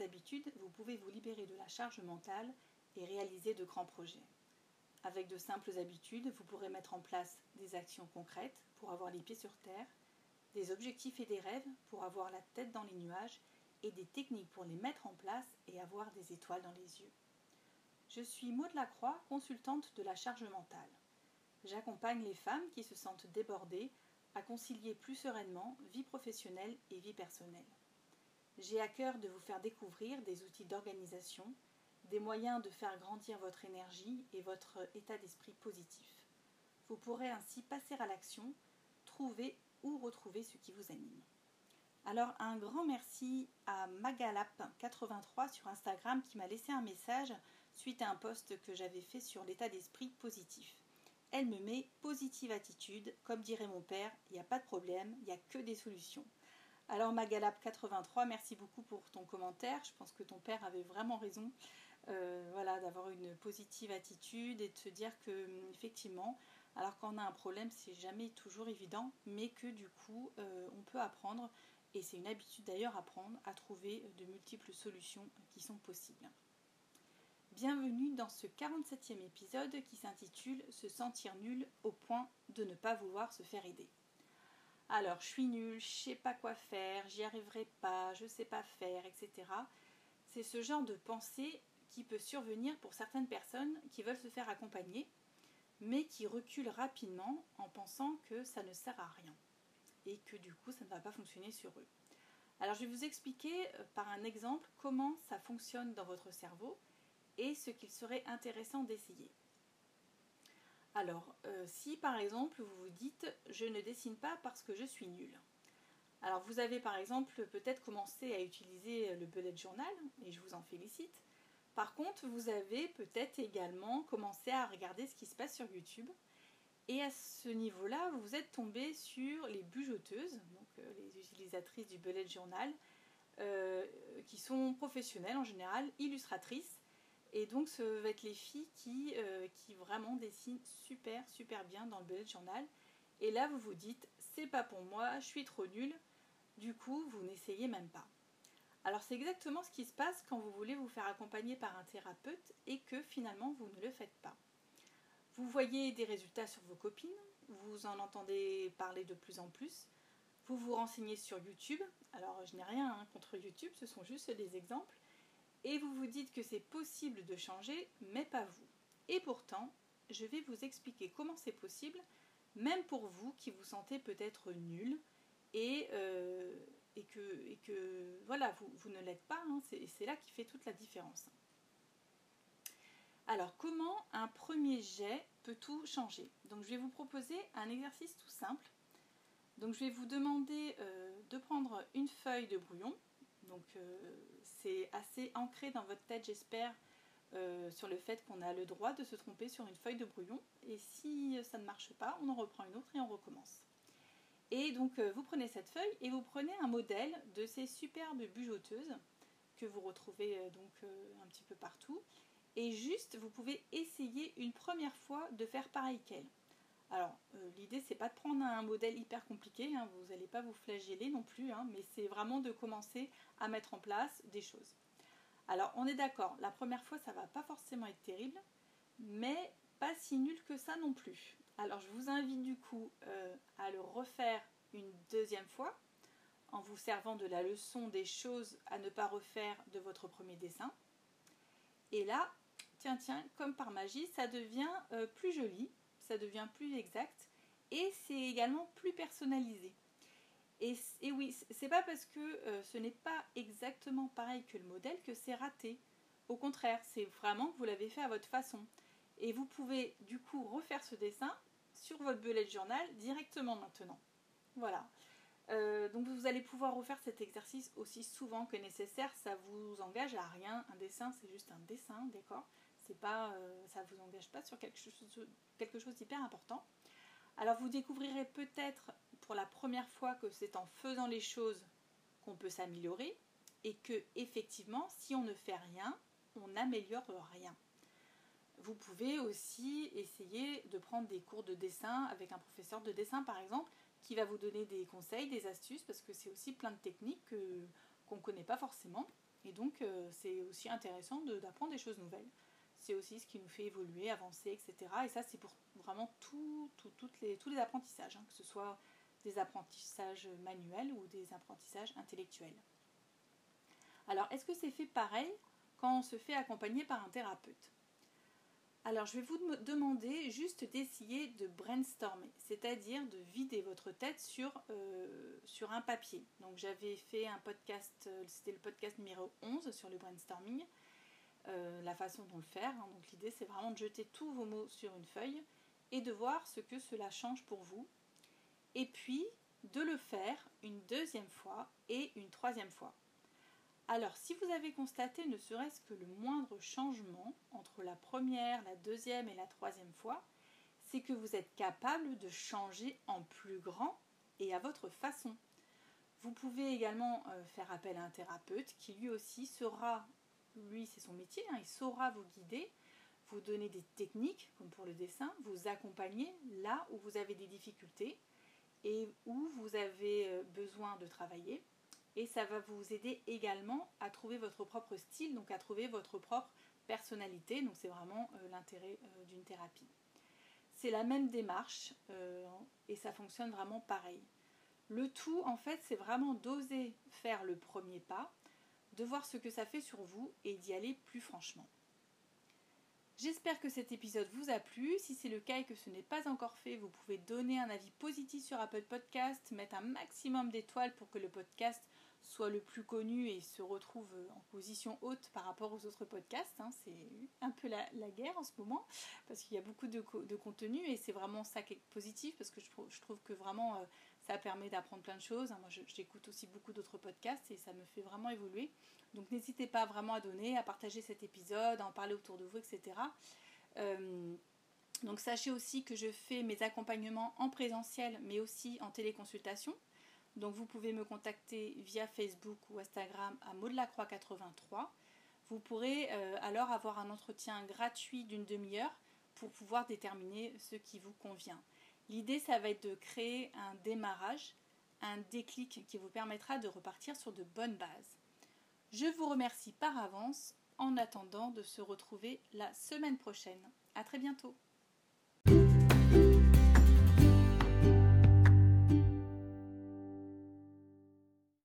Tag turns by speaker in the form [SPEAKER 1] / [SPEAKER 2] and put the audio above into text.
[SPEAKER 1] habitudes, vous pouvez vous libérer de la charge mentale et réaliser de grands projets. Avec de simples habitudes, vous pourrez mettre en place des actions concrètes pour avoir les pieds sur terre, des objectifs et des rêves pour avoir la tête dans les nuages et des techniques pour les mettre en place et avoir des étoiles dans les yeux. Je suis Maud Lacroix, consultante de la charge mentale. J'accompagne les femmes qui se sentent débordées à concilier plus sereinement vie professionnelle et vie personnelle. J'ai à cœur de vous faire découvrir des outils d'organisation, des moyens de faire grandir votre énergie et votre état d'esprit positif. Vous pourrez ainsi passer à l'action, trouver ou retrouver ce qui vous anime. Alors un grand merci à Magalap83 sur Instagram qui m'a laissé un message suite à un post que j'avais fait sur l'état d'esprit positif. Elle me met positive attitude, comme dirait mon père, il n'y a pas de problème, il n'y a que des solutions. Alors Magalap83, merci beaucoup pour ton commentaire. Je pense que ton père avait vraiment raison. Euh, voilà, d'avoir une positive attitude et de se dire que effectivement, alors qu'on a un problème, c'est jamais toujours évident, mais que du coup, euh, on peut apprendre, et c'est une habitude d'ailleurs apprendre à trouver de multiples solutions qui sont possibles. Bienvenue dans ce 47e épisode qui s'intitule Se sentir nul au point de ne pas vouloir se faire aider. Alors, je suis nul, je sais pas quoi faire, j'y arriverai pas, je sais pas faire, etc. C'est ce genre de pensée qui peut survenir pour certaines personnes qui veulent se faire accompagner, mais qui reculent rapidement en pensant que ça ne sert à rien et que du coup ça ne va pas fonctionner sur eux. Alors je vais vous expliquer euh, par un exemple comment ça fonctionne dans votre cerveau et ce qu'il serait intéressant d'essayer. Alors, euh, si par exemple vous vous dites je ne dessine pas parce que je suis nul. Alors vous avez par exemple peut-être commencé à utiliser le bullet journal et je vous en félicite. Par contre, vous avez peut-être également commencé à regarder ce qui se passe sur YouTube. Et à ce niveau-là, vous êtes tombé sur les bujoteuses, donc euh, les utilisatrices du bullet journal, euh, qui sont professionnelles en général, illustratrices. Et donc, ce va être les filles qui, euh, qui vraiment dessinent super, super bien dans le bullet journal. Et là, vous vous dites, c'est pas pour moi, je suis trop nulle. Du coup, vous n'essayez même pas. Alors c'est exactement ce qui se passe quand vous voulez vous faire accompagner par un thérapeute et que finalement vous ne le faites pas. Vous voyez des résultats sur vos copines, vous en entendez parler de plus en plus, vous vous renseignez sur YouTube, alors je n'ai rien hein, contre YouTube, ce sont juste des exemples, et vous vous dites que c'est possible de changer, mais pas vous. Et pourtant, je vais vous expliquer comment c'est possible, même pour vous qui vous sentez peut-être nul et euh, et que, et que voilà, vous, vous ne l'êtes pas, hein, c'est là qui fait toute la différence. Alors, comment un premier jet peut tout changer? Donc, je vais vous proposer un exercice tout simple. Donc, je vais vous demander euh, de prendre une feuille de brouillon. Donc, euh, c'est assez ancré dans votre tête, j'espère, euh, sur le fait qu'on a le droit de se tromper sur une feuille de brouillon. Et si ça ne marche pas, on en reprend une autre et on recommence. Et donc euh, vous prenez cette feuille et vous prenez un modèle de ces superbes bujoteuses que vous retrouvez donc un petit peu partout. Et juste, vous pouvez essayer une première fois de faire pareil qu'elle. Alors, l'idée, c'est pas de prendre un modèle hyper compliqué, hein, vous n'allez pas vous flageller non plus, hein, mais c'est vraiment de commencer à mettre en place des choses. Alors, on est d'accord, la première fois, ça va pas forcément être terrible, mais pas si nul que ça non plus. Alors je vous invite du coup euh, à le refaire une deuxième fois en vous servant de la leçon des choses à ne pas refaire de votre premier dessin. Et là, tiens, tiens, comme par magie, ça devient euh, plus joli, ça devient plus exact et c'est également plus personnalisé. Et, oui, c'est pas parce que euh, ce n'est pas exactement pareil que le modèle que c'est raté. Au contraire, c'est vraiment que vous l'avez fait à votre façon. Et vous pouvez du coup refaire ce dessin sur votre bullet journal directement maintenant. Voilà. Euh, donc vous allez pouvoir refaire cet exercice aussi souvent que nécessaire. Ça vous engage à rien. Un dessin, c'est juste un dessin, d'accord? C'est pas, euh, ça vous engage pas sur quelque chose, quelque chose d'hyper important. Alors vous découvrirez peut-être pour la première fois que c'est en faisant les choses qu'on peut s'améliorer et que effectivement, si on ne fait rien, on n'améliore rien. Vous pouvez aussi essayer de prendre des cours de dessin avec un professeur de dessin par exemple qui va vous donner des conseils, des astuces parce que c'est aussi plein de techniques qu'on ne connaît pas forcément. Et donc, euh, c'est aussi intéressant d'apprendre des choses nouvelles. C'est aussi ce qui nous fait évoluer, avancer, etc. Et ça, c'est pour vraiment tout, tous les apprentissages, hein, que ce soit des apprentissages manuels ou des apprentissages intellectuels. Alors, est-ce que c'est fait pareil quand on se fait accompagner par un thérapeute? Alors, je vais vous demander juste d'essayer de brainstormer, c'est-à-dire de vider votre tête sur, euh, sur un papier. Donc, j'avais fait un podcast, euh, c'était le podcast numéro 11 sur le brainstorming, euh, la façon dont le faire. Hein. Donc, l'idée, c'est vraiment de jeter tous vos mots sur une feuille et de voir ce que cela change pour vous. Et puis, de le faire une deuxième fois et une troisième fois. Alors, si vous avez constaté ne serait-ce que le moindre changement entre la première, la deuxième et la troisième fois, c'est que vous êtes capable de changer en plus grand et à votre façon. Vous pouvez également euh, faire appel à un thérapeute qui lui aussi sera, lui c'est son métier, hein, il saura vous guider, vous donner des techniques comme pour le dessin, vous accompagner là où vous avez des difficultés et où vous avez euh, besoin de travailler et ça va vous aider également à trouver votre propre style, donc à trouver votre propre personnalité. Donc c'est vraiment euh, l'intérêt euh, d'une thérapie. C'est la même démarche et ça fonctionne vraiment pareil. Le tout en fait c'est vraiment d'oser faire le premier pas, de voir ce que ça fait sur vous et d'y aller plus franchement. J'espère que cet épisode vous a plu. Si c'est le cas et que ce n'est pas encore fait, vous pouvez donner un avis positif sur Apple Podcast, mettre un maximum d'étoiles pour que le podcast soit le plus connu et se retrouve en position haute par rapport aux autres podcasts. Hein. C'est un peu la, guerre en ce moment parce qu'il y a beaucoup de, contenu et c'est vraiment ça qui est positif parce que je, trouve que vraiment euh, ça permet d'apprendre plein de choses. Moi j'écoute aussi beaucoup d'autres podcasts et ça me fait vraiment évoluer. Donc n'hésitez pas vraiment à donner, à partager cet épisode, à en parler autour de vous, etc. Euh, donc sachez aussi que je fais mes accompagnements en présentiel mais aussi en téléconsultation. Donc vous pouvez me contacter via Facebook ou Instagram à Croix 83 Vous pourrez euh, alors avoir un entretien gratuit d'une demi-heure pour pouvoir déterminer ce qui vous convient. L'idée, ça va être de créer un démarrage, un déclic qui vous permettra de repartir sur de bonnes bases. Je vous remercie par avance en attendant de se retrouver la semaine prochaine. À très bientôt.